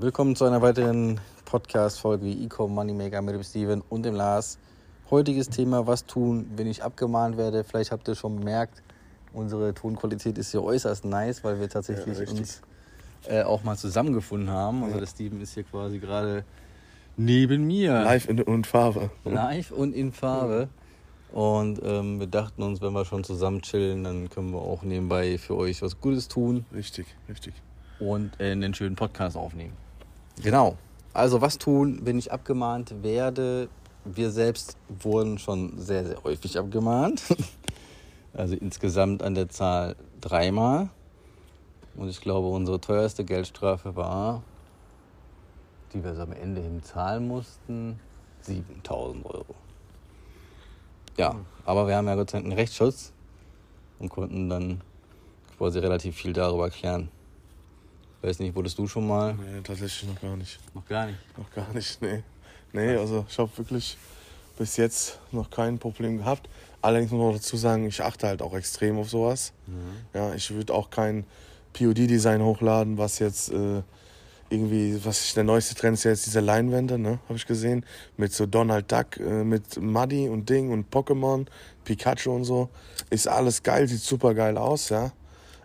Willkommen zu einer weiteren Podcast-Folge wie Eco Moneymaker mit dem Steven und dem Lars. Heutiges Thema: Was tun, wenn ich abgemahnt werde? Vielleicht habt ihr schon bemerkt, unsere Tonqualität ist hier äußerst nice, weil wir tatsächlich ja, uns äh, auch mal zusammengefunden haben. Also, der Steven ist hier quasi gerade neben mir. Live in und Farbe. Live und in Farbe. Und ähm, wir dachten uns, wenn wir schon zusammen chillen, dann können wir auch nebenbei für euch was Gutes tun. Richtig, richtig. Und äh, einen schönen Podcast aufnehmen. Genau. Also was tun, wenn ich abgemahnt werde? Wir selbst wurden schon sehr, sehr häufig abgemahnt. Also insgesamt an der Zahl dreimal. Und ich glaube, unsere teuerste Geldstrafe war, die wir am Ende hin zahlen mussten, 7000 Euro. Ja, aber wir haben ja Gott sei Dank einen Rechtsschutz und konnten dann quasi relativ viel darüber erklären. Weiß nicht, wurdest du schon mal? Nee, tatsächlich noch gar nicht. Noch gar nicht? Noch gar nicht, nee. Nee, also ich habe wirklich bis jetzt noch kein Problem gehabt. Allerdings muss man dazu sagen, ich achte halt auch extrem auf sowas. Mhm. Ja, ich würde auch kein POD-Design hochladen, was jetzt äh, irgendwie, was ist der neueste Trend ist ja jetzt diese Leinwände, ne, habe ich gesehen, mit so Donald Duck, äh, mit Muddy und Ding und Pokémon, Pikachu und so, ist alles geil, sieht super geil aus, ja,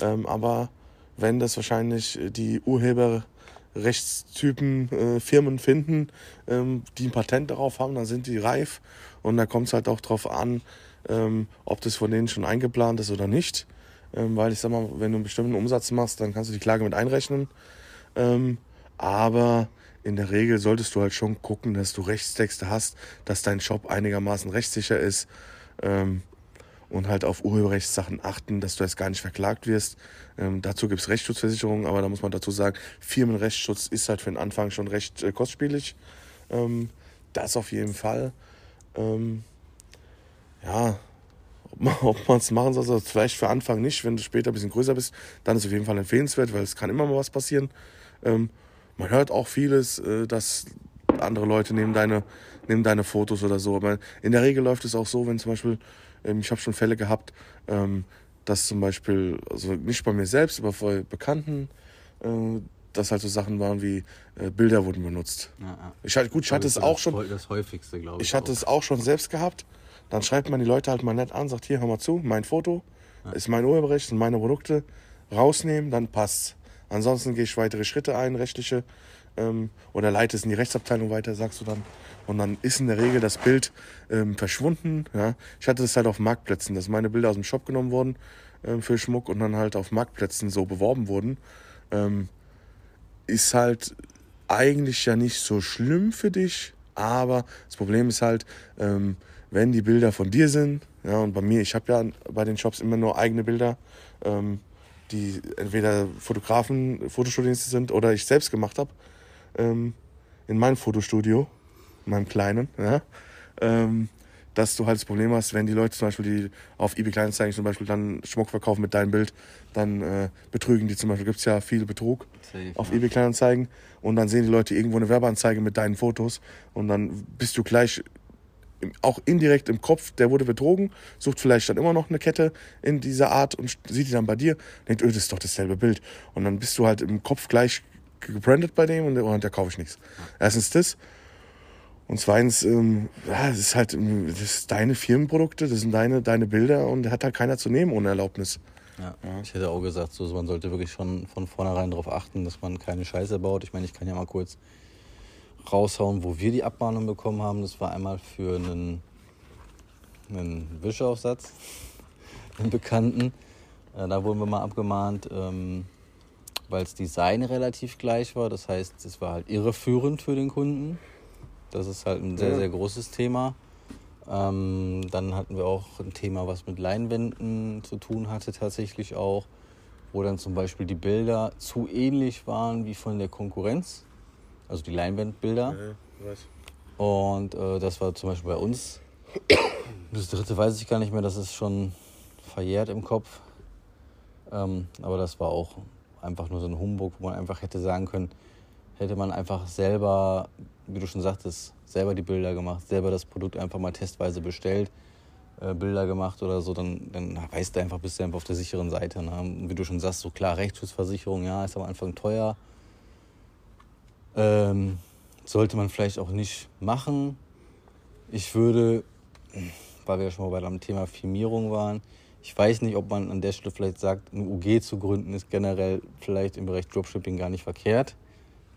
ähm, aber wenn das wahrscheinlich die Urheberrechtstypen äh, Firmen finden, ähm, die ein Patent darauf haben, dann sind die reif. Und da kommt es halt auch drauf an, ähm, ob das von denen schon eingeplant ist oder nicht, ähm, weil ich sag mal, wenn du einen bestimmten Umsatz machst, dann kannst du die Klage mit einrechnen. Ähm, aber in der Regel solltest du halt schon gucken, dass du Rechtstexte hast, dass dein Shop einigermaßen rechtssicher ist. Ähm, und halt auf Urheberrechtssachen achten, dass du jetzt gar nicht verklagt wirst. Ähm, dazu gibt es Rechtsschutzversicherungen, aber da muss man dazu sagen, Firmenrechtsschutz ist halt für den Anfang schon recht äh, kostspielig. Ähm, das auf jeden Fall. Ähm, ja, ob man es machen soll, also vielleicht für Anfang nicht, wenn du später ein bisschen größer bist, dann ist es auf jeden Fall empfehlenswert, weil es kann immer mal was passieren. Ähm, man hört auch vieles, äh, dass andere Leute nehmen deine, nehmen deine Fotos oder so. Aber in der Regel läuft es auch so, wenn zum Beispiel, ich habe schon Fälle gehabt, ähm, dass zum Beispiel, also nicht bei mir selbst, aber bei Bekannten, äh, dass halt so Sachen waren wie äh, Bilder wurden benutzt. Ja, ja. Ich hatte, gut, ich hatte es auch schon. Das häufigste, glaube ich. Ich hatte auch. es auch schon selbst gehabt. Dann schreibt man die Leute halt mal nett an, sagt hier, hör mal zu, mein Foto ja. ist mein Urheberrecht, sind meine Produkte, rausnehmen, dann passt's. Ansonsten gehe ich weitere Schritte ein, rechtliche, ähm, oder leite es in die Rechtsabteilung weiter, sagst du dann. Und dann ist in der Regel das Bild ähm, verschwunden. Ja. Ich hatte das halt auf Marktplätzen, dass meine Bilder aus dem Shop genommen wurden ähm, für Schmuck und dann halt auf Marktplätzen so beworben wurden. Ähm, ist halt eigentlich ja nicht so schlimm für dich, aber das Problem ist halt, ähm, wenn die Bilder von dir sind, ja, und bei mir, ich habe ja bei den Shops immer nur eigene Bilder, ähm, die entweder Fotografen, Fotostudios sind oder ich selbst gemacht habe, ähm, in meinem Fotostudio, in meinem kleinen, ja, ähm, dass du halt das Problem hast, wenn die Leute zum Beispiel, die auf eBay Kleinanzeigen zum Beispiel dann Schmuck verkaufen mit deinem Bild, dann äh, betrügen die zum Beispiel, gibt es ja viel Betrug Safe, auf ja. eBay Kleinanzeigen und dann sehen die Leute irgendwo eine Werbeanzeige mit deinen Fotos und dann bist du gleich auch indirekt im Kopf, der wurde betrogen, sucht vielleicht dann immer noch eine Kette in dieser Art und sieht die dann bei dir, denkt, öh, das ist doch dasselbe Bild. Und dann bist du halt im Kopf gleich gebrandet bei dem und, und da kaufe ich nichts. Erstens das. Und zweitens, ähm, ja, das ist halt das ist deine Firmenprodukte, das sind deine, deine Bilder und da hat halt keiner zu nehmen ohne Erlaubnis. Ja, ja. ich hätte auch gesagt, so, man sollte wirklich schon von vornherein darauf achten, dass man keine Scheiße baut. Ich meine, ich kann ja mal kurz raushauen, wo wir die Abmahnung bekommen haben. Das war einmal für einen, einen Wischaufsatz, einen Bekannten. Äh, da wurden wir mal abgemahnt, ähm, weil das Design relativ gleich war. Das heißt, es war halt irreführend für den Kunden. Das ist halt ein sehr, ja. sehr großes Thema. Ähm, dann hatten wir auch ein Thema, was mit Leinwänden zu tun hatte, tatsächlich auch, wo dann zum Beispiel die Bilder zu ähnlich waren wie von der Konkurrenz also die Leinwandbilder. Ja. Und äh, das war zum Beispiel bei uns. Das dritte weiß ich gar nicht mehr, das ist schon verjährt im Kopf. Ähm, aber das war auch einfach nur so ein Humbug, wo man einfach hätte sagen können, hätte man einfach selber, wie du schon sagtest, selber die Bilder gemacht, selber das Produkt einfach mal testweise bestellt, äh, Bilder gemacht oder so, dann, dann weißt du einfach, bist du einfach auf der sicheren Seite. Ne? Wie du schon sagst, so klar, Rechtsschutzversicherung, ja, ist am Anfang teuer Ähm, sollte man vielleicht auch nicht machen. Ich würde, weil wir ja schon mal bei dem Thema Firmierung waren, ich weiß nicht, ob man an der Stelle vielleicht sagt, eine UG zu gründen ist generell vielleicht im Bereich Dropshipping gar nicht verkehrt.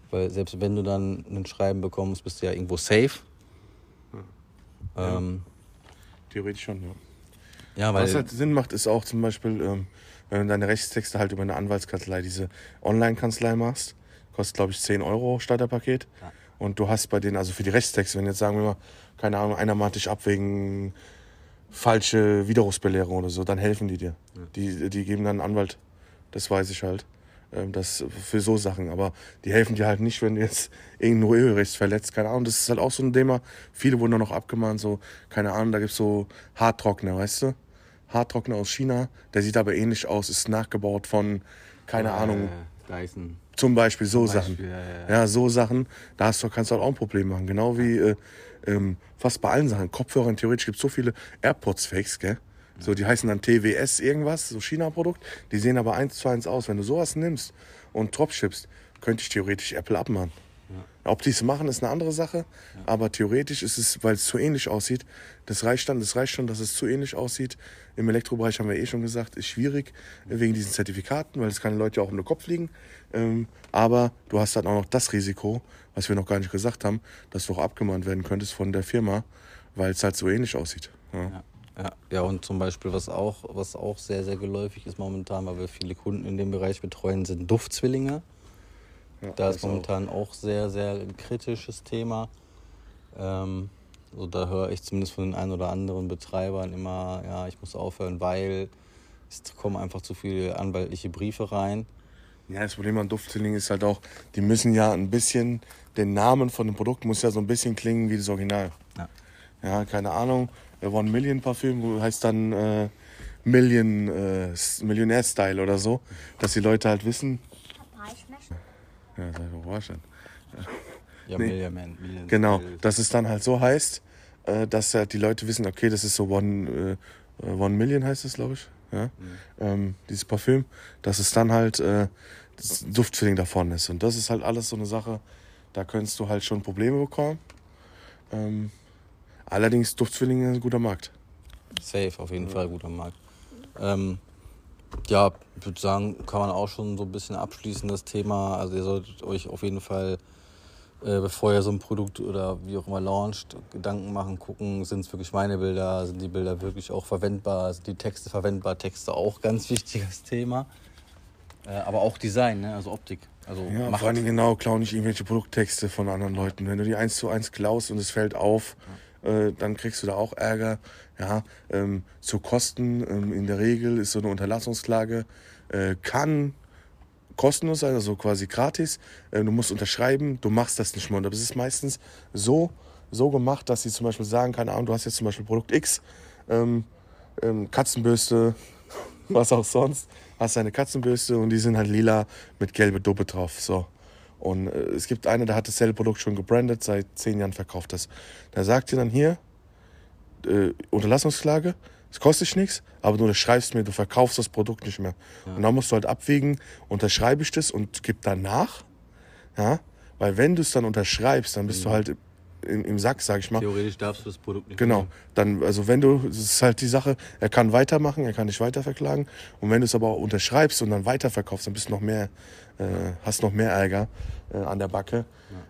Weil selbst wenn du dann ein Schreiben bekommst, bist du ja irgendwo safe. Ja. Ähm, Theoretisch schon, ja. ja, Was halt Sinn macht, ist auch zum Beispiel, ähm, wenn du deine Rechtstexte halt über eine Anwaltskanzlei, diese Online-Kanzlei machst, kostet glaube ich 10 Euro Starterpaket. Ja. Und du hast bei denen, also für die Rechtstexte, wenn jetzt sagen wir mal, keine Ahnung, einer mahnt dich ab wegen falsche Widerrufsbelehrung oder so, dann helfen die dir. Die, die geben dann einen Anwalt. Das weiß ich halt. Ähm, Das für so Sachen. Aber die helfen dir halt nicht, wenn du jetzt irgendein Urheberrecht verletzt. Keine Ahnung. Das ist halt auch so ein Thema. Viele wurden dann noch abgemahnt. So, keine Ahnung, da gibt's so Haartrockner, weißt du? Haartrockner aus China. Der sieht aber ähnlich aus. Ist nachgebaut von, keine Ahnung, Äh, Dyson. zum Beispiel so Beispiel, Sachen. ja, ja, ja. Ja, so Sachen, da hast du, kannst du halt auch ein Problem machen. Genau wie äh, ähm, fast bei allen Sachen. Kopfhörern, theoretisch gibt es so viele AirPods-Fakes, gell? So, die heißen dann TWS irgendwas, so China-Produkt. Die sehen aber eins zu eins aus. Wenn du sowas nimmst und dropshippst, könnte ich theoretisch Apple abmachen. Ob die es machen, ist eine andere Sache. Aber theoretisch ist es, weil es zu ähnlich aussieht, das reicht dann, das reicht schon, dass es zu ähnlich aussieht. Im Elektrobereich haben wir eh schon gesagt, ist schwierig wegen diesen Zertifikaten, weil es keine Leute auch um den Kopf fliegen. Ähm, aber du hast dann auch noch das Risiko, was wir noch gar nicht gesagt haben, dass du auch abgemahnt werden könntest von der Firma, weil es halt so ähnlich aussieht. Ja. Ja, ja, ja, und zum Beispiel, was auch, was auch sehr, sehr geläufig ist momentan, weil wir viele Kunden in dem Bereich betreuen, sind Duftzwillinge. Ja, Da das ist momentan auch sehr, sehr ein kritisches Thema. Ähm, so da höre ich zumindest von den ein oder anderen Betreibern immer, ja, ich muss aufhören, weil es kommen einfach zu viele anwaltliche Briefe rein. Ja, das Problem an Duftzwillingen ist halt auch, die müssen ja ein bisschen, den Namen von dem Produkt muss ja so ein bisschen klingen wie das Original. Ja. Ja, keine Ahnung. One Million Parfüm heißt dann äh, Million, äh, Millionär-Style oder so, dass die Leute halt wissen. Ja, das war schon. Ja, Nee. Million Man. Million Genau, dass es dann halt so heißt, äh, dass halt die Leute wissen, okay, das ist so One, äh, One Million heißt es, glaube ich. Ja? Ähm, dieses Parfüm, dass es dann halt äh, das Duftfeeling davon ist. Und das ist halt alles so eine Sache, da könntest du halt schon Probleme bekommen. Ähm, allerdings Duftfeeling ist ein guter Markt. Safe, auf jeden Fall guter Markt. Ähm, ja, ich würde sagen, kann man auch schon so ein bisschen abschließen, das Thema. Also ihr solltet euch auf jeden Fall, äh, bevor ihr so ein Produkt oder wie auch immer launcht, Gedanken machen, gucken, sind es wirklich meine Bilder, sind die Bilder wirklich auch verwendbar, sind die Texte verwendbar, Texte auch ganz wichtiges Thema. Äh, aber auch Design, ne? also Optik. Also Ja, macht- vor allem genau, klau nicht irgendwelche Produkttexte von anderen Leuten. Wenn du die eins zu eins klaust und es fällt auf, äh, dann kriegst du da auch Ärger. Ja, ähm, zu Kosten ähm, in der Regel ist so eine Unterlassungsklage, äh, kann kostenlos sein, also quasi gratis. Äh, du musst unterschreiben, du machst das nicht mehr. Und das ist meistens so, so gemacht, dass sie zum Beispiel sagen, keine Ahnung, du hast jetzt zum Beispiel Produkt X, ähm, ähm, Katzenbürste, was auch sonst, hast eine Katzenbürste und die sind halt lila mit gelbe Duppe drauf. So. Und äh, es gibt eine, der hat dasselbe Produkt schon gebrandet, seit zehn Jahren verkauft das. Der sagt dir dann hier, äh, Unterlassungsklage, es kostet dich nichts, aber du unterschreibst mir, du verkaufst das Produkt nicht mehr. Und dann musst du halt abwägen, unterschreibe ich das und gib danach, ja, weil wenn du es dann unterschreibst, dann bist du halt im, im Sack, sag ich mal. Theoretisch darfst du das Produkt nicht Genau. Dann, also wenn du, das ist halt die Sache, er kann weitermachen, er kann dich weiter verklagen. Und wenn du es aber auch unterschreibst und dann weiterverkaufst, dann bist du noch mehr, äh, hast noch mehr Ärger äh, an der Backe.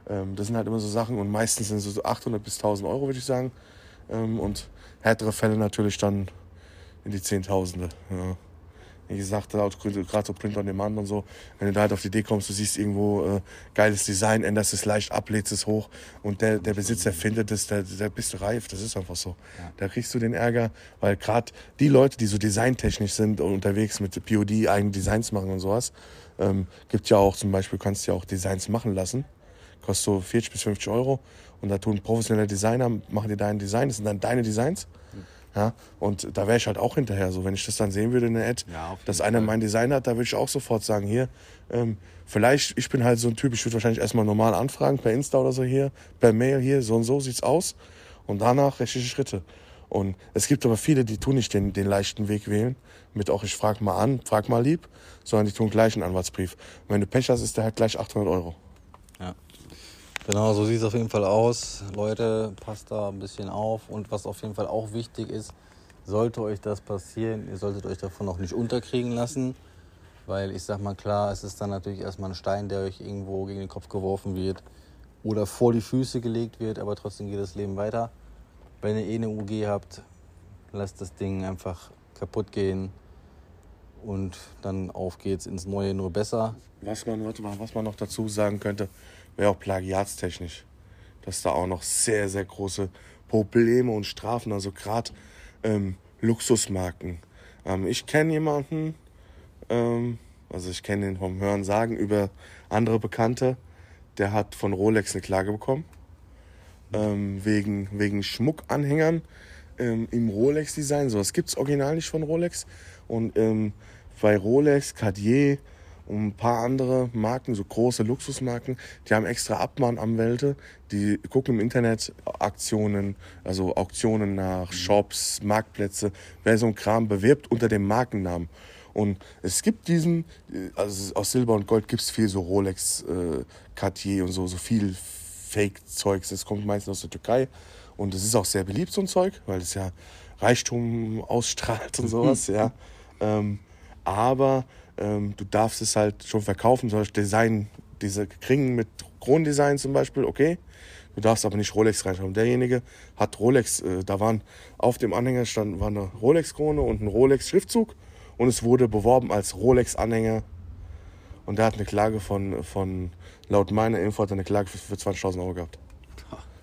Ähm, das sind halt immer so Sachen und meistens sind es so 800 bis 1000 Euro, würde ich sagen. Ähm, und härtere Fälle natürlich dann in die Zehntausende. Ja. Wie gesagt, gerade so Print on Demand und so, wenn du da halt auf die Idee kommst, du siehst irgendwo äh, geiles Design, änderst es leicht ab, lädst es hoch und der, der Besitzer findet es, da der bist du reif, das ist einfach so. Da kriegst du den Ärger, weil gerade die Leute, die so designtechnisch sind und unterwegs mit POD eigene Designs machen und sowas, ähm, gibt ja auch zum Beispiel, kannst ja auch Designs machen lassen, kostet so 40 bis 50 Euro. Und da tun professionelle Designer, machen dir dein Design, das sind dann deine Designs. Ja, und da wäre ich halt auch hinterher. So, wenn ich das dann sehen würde in der Ad, Ja, dass einer Fall. mein Design hat, da würde ich auch sofort sagen, hier, ähm, vielleicht, ich bin halt so ein Typ, ich würde wahrscheinlich erstmal normal anfragen, per Insta oder so hier, per Mail hier, so und so sieht's aus. Und danach rechtliche Schritte. Und es gibt aber viele, die tun nicht den, den leichten Weg wählen, mit auch ich frag mal an, frag mal lieb, sondern die tun gleich einen Anwaltsbrief. Und wenn du Pech hast, ist der halt gleich 800 Euro. Genau, so sieht es auf jeden Fall aus. Leute, passt da ein bisschen auf. Und was auf jeden Fall auch wichtig ist, sollte euch das passieren, ihr solltet euch davon auch nicht unterkriegen lassen. Weil ich sag mal klar, es ist dann natürlich erstmal ein Stein, der euch irgendwo gegen den Kopf geworfen wird oder vor die Füße gelegt wird, aber trotzdem geht das Leben weiter. Wenn ihr eh eine UG habt, lasst das Ding einfach kaputt gehen und dann auf geht's ins Neue nur besser. Was man, warte mal, was man noch dazu sagen könnte, wäre auch plagiatstechnisch. Dass da auch noch sehr, sehr große Probleme und Strafen, also gerade ähm, Luxusmarken. Ähm, ich kenne jemanden, ähm, also ich kenne ihn vom Hören sagen über andere Bekannte, der hat von Rolex eine Klage bekommen. Ähm, wegen, wegen Schmuckanhängern ähm, im Rolex-Design. So, das gibt es original nicht von Rolex. Und ähm, bei Rolex, Cartier und ein paar andere Marken, so große Luxusmarken, die haben extra Abmahnanwälte, die gucken im Internet Aktionen, also Auktionen nach, Shops, Marktplätze, wer so ein Kram bewirbt unter dem Markennamen. Und es gibt diesen, also aus Silber und Gold gibt es viel so Rolex, äh, Cartier und so, so viel Fake-Zeugs. Das kommt meistens aus der Türkei. Und es ist auch sehr beliebt, so ein Zeug, weil es ja Reichtum ausstrahlt und sowas, ja. Ähm, aber ähm, du darfst es halt schon verkaufen, zum Beispiel Design, diese Kringen mit Kronendesign zum Beispiel, okay. Du darfst aber nicht Rolex reinschreiben. Derjenige hat Rolex, äh, da waren auf dem Anhänger stand war eine Rolex-Krone und ein Rolex-Schriftzug und es wurde beworben als Rolex-Anhänger. Und der hat eine Klage von, von laut meiner Info hat er eine Klage für, für 20.000 Euro gehabt.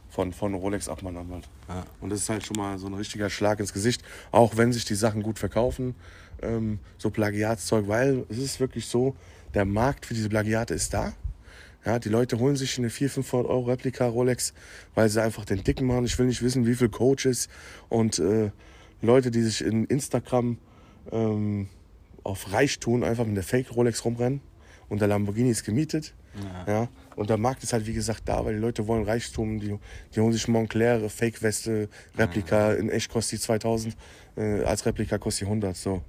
Von, von Rolex Abmahnanwalt. Ja. Und das ist halt schon mal so ein richtiger Schlag ins Gesicht, auch wenn sich die Sachen gut verkaufen, ähm, so Plagiatszeug, weil es ist wirklich so, der Markt für diese Plagiate ist da. Ja, die Leute holen sich eine 400, 500 Euro Replika Rolex, weil sie einfach den Dicken machen. Ich will nicht wissen, wie viel Coaches und äh, Leute, die sich in Instagram ähm, auf Reichtum einfach mit der Fake Rolex rumrennen und der Lamborghini ist gemietet. Ja. ja. Und der Markt ist halt wie gesagt da, weil die Leute wollen Reichtum, die, die holen sich Montclair, Fake-Weste, Replika, ja. in echt kostet die 2000, äh, als Replika kostet die 100, so.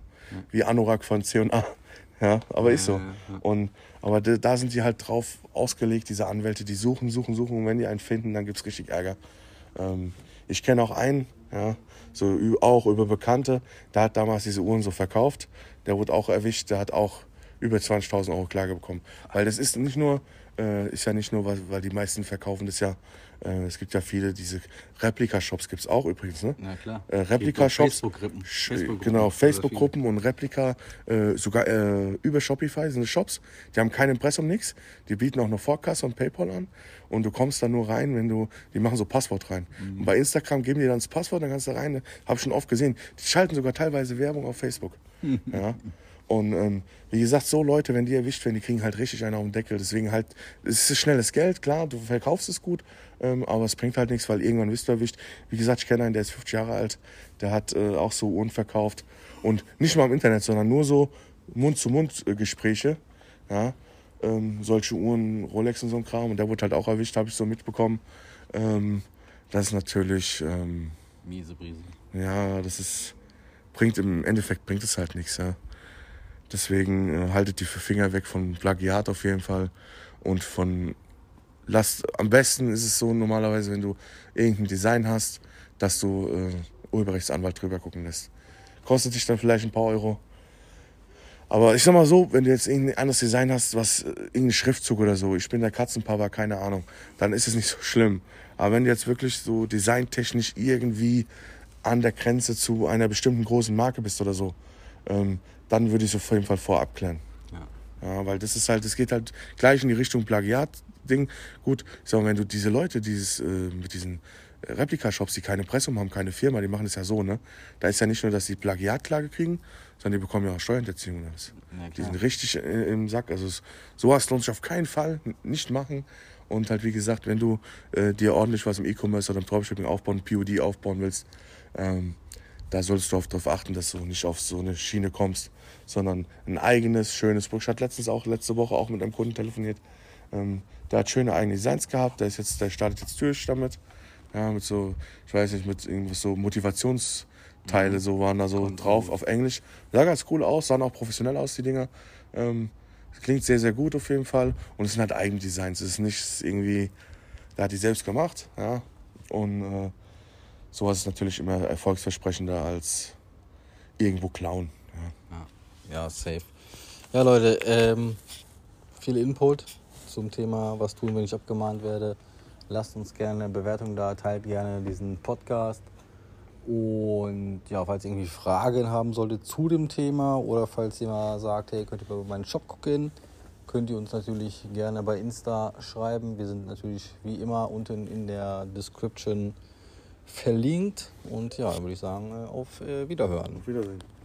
Wie Anorak von C&A. Ja, aber ist so. Und, aber da sind die halt drauf ausgelegt, diese Anwälte, die suchen, suchen, suchen und wenn die einen finden, dann gibt es richtig Ärger. Ähm, ich kenne auch einen, ja, so auch über Bekannte, der hat damals diese Uhren so verkauft, der wurde auch erwischt, der hat auch über 20.000 Euro Klage bekommen. Weil das ist nicht nur, äh, ist ja nicht nur, weil, weil die meisten verkaufen das ja äh, es gibt ja viele, diese Replika-Shops gibt es auch übrigens, ne? Ja, klar. Äh, Replika-Shops. Facebook-Gruppen. Facebook genau, Facebook-Gruppen und Replika, äh, sogar äh, über Shopify sind Shops. Die haben kein Impressum, nichts. Die bieten auch nur Forecast und PayPal an. Und du kommst da nur rein, wenn du, die machen so Passwort rein. Mhm. Und bei Instagram geben die dann das Passwort, dann kannst du rein. Habe ich schon oft gesehen. Die schalten sogar teilweise Werbung auf Facebook. ja. Und ähm, wie gesagt, so Leute, wenn die erwischt werden, die kriegen halt richtig einen auf den Deckel. Deswegen halt, es ist schnelles Geld, klar, du verkaufst es gut, ähm, aber es bringt halt nichts, weil irgendwann bist du erwischt. Wie gesagt, ich kenne einen, der ist 50 Jahre alt, der hat äh, auch so Uhren verkauft. Und nicht mal im Internet, sondern nur so Mund-zu-Mund-Gespräche. Ja, ähm, solche Uhren, Rolex und so ein Kram. Und der wurde halt auch erwischt, habe ich so mitbekommen. Ähm, das ist natürlich. Ähm, Miese Brise. Ja, das ist. Bringt im Endeffekt bringt es halt nichts, ja. Deswegen äh, haltet die Finger weg von Plagiat auf jeden Fall und von lasst am besten ist es so normalerweise, wenn du irgendein Design hast, dass du äh, Urheberrechtsanwalt drüber gucken lässt. Kostet dich dann vielleicht ein paar Euro. Aber ich sag mal so, wenn du jetzt irgendein anderes Design hast, was äh, irgendein Schriftzug oder so, ich bin der Katzenpapa, keine Ahnung, dann ist es nicht so schlimm. Aber wenn du jetzt wirklich so designtechnisch irgendwie an der Grenze zu einer bestimmten großen Marke bist oder so, ähm, dann würde ich es auf jeden Fall vorab klären. Ja. ja. weil das ist halt, es geht halt gleich in die Richtung Plagiat-Ding. Gut, ich sag mal, wenn du diese Leute, dieses, äh, mit diesen Replikashops, die keine Pressung haben, keine Firma, die machen das ja so, ne? Da ist ja nicht nur, dass die Plagiatklage kriegen, sondern die bekommen ja auch Steuerhinterziehung. Ja, die sind richtig äh, im Sack. Also sowas lohnt sich auf keinen Fall nicht machen. Und halt, wie gesagt, wenn du äh, dir ordentlich was im E-Commerce oder im Dropshipping aufbauen, POD aufbauen willst, ähm, da solltest du darauf achten, dass du nicht auf so eine Schiene kommst, sondern ein eigenes, schönes Produkt. Ich hatte letztens auch, letzte Woche auch mit einem Kunden telefoniert. Ähm, der hat schöne eigene Designs gehabt, der, ist jetzt, der startet jetzt durch damit. Ja, mit so, ich weiß nicht, mit irgendwas so Motivationsteile, so waren da so drauf auf Englisch. Sah ganz cool aus, sahen auch professionell aus, die Dinger. Ähm, klingt sehr, sehr gut auf jeden Fall. Und es sind halt eigene Designs. Es ist nicht irgendwie Der hat die selbst gemacht, ja. Und äh, sowas ist natürlich immer erfolgsversprechender als irgendwo klauen. Ja, safe. Ja, Leute, ähm, viel Input zum Thema, was tun, wenn ich abgemahnt werde. Lasst uns gerne eine Bewertung da, teilt gerne diesen Podcast. Und ja, falls ihr irgendwie Fragen haben solltet zu dem Thema oder falls jemand sagt, hey, könnt ihr bei meinen Shop gucken, könnt ihr uns natürlich gerne bei Insta schreiben. Wir sind natürlich wie immer unten in der Description verlinkt. Und ja, würde ich sagen, auf äh, Wiederhören. Auf Wiedersehen.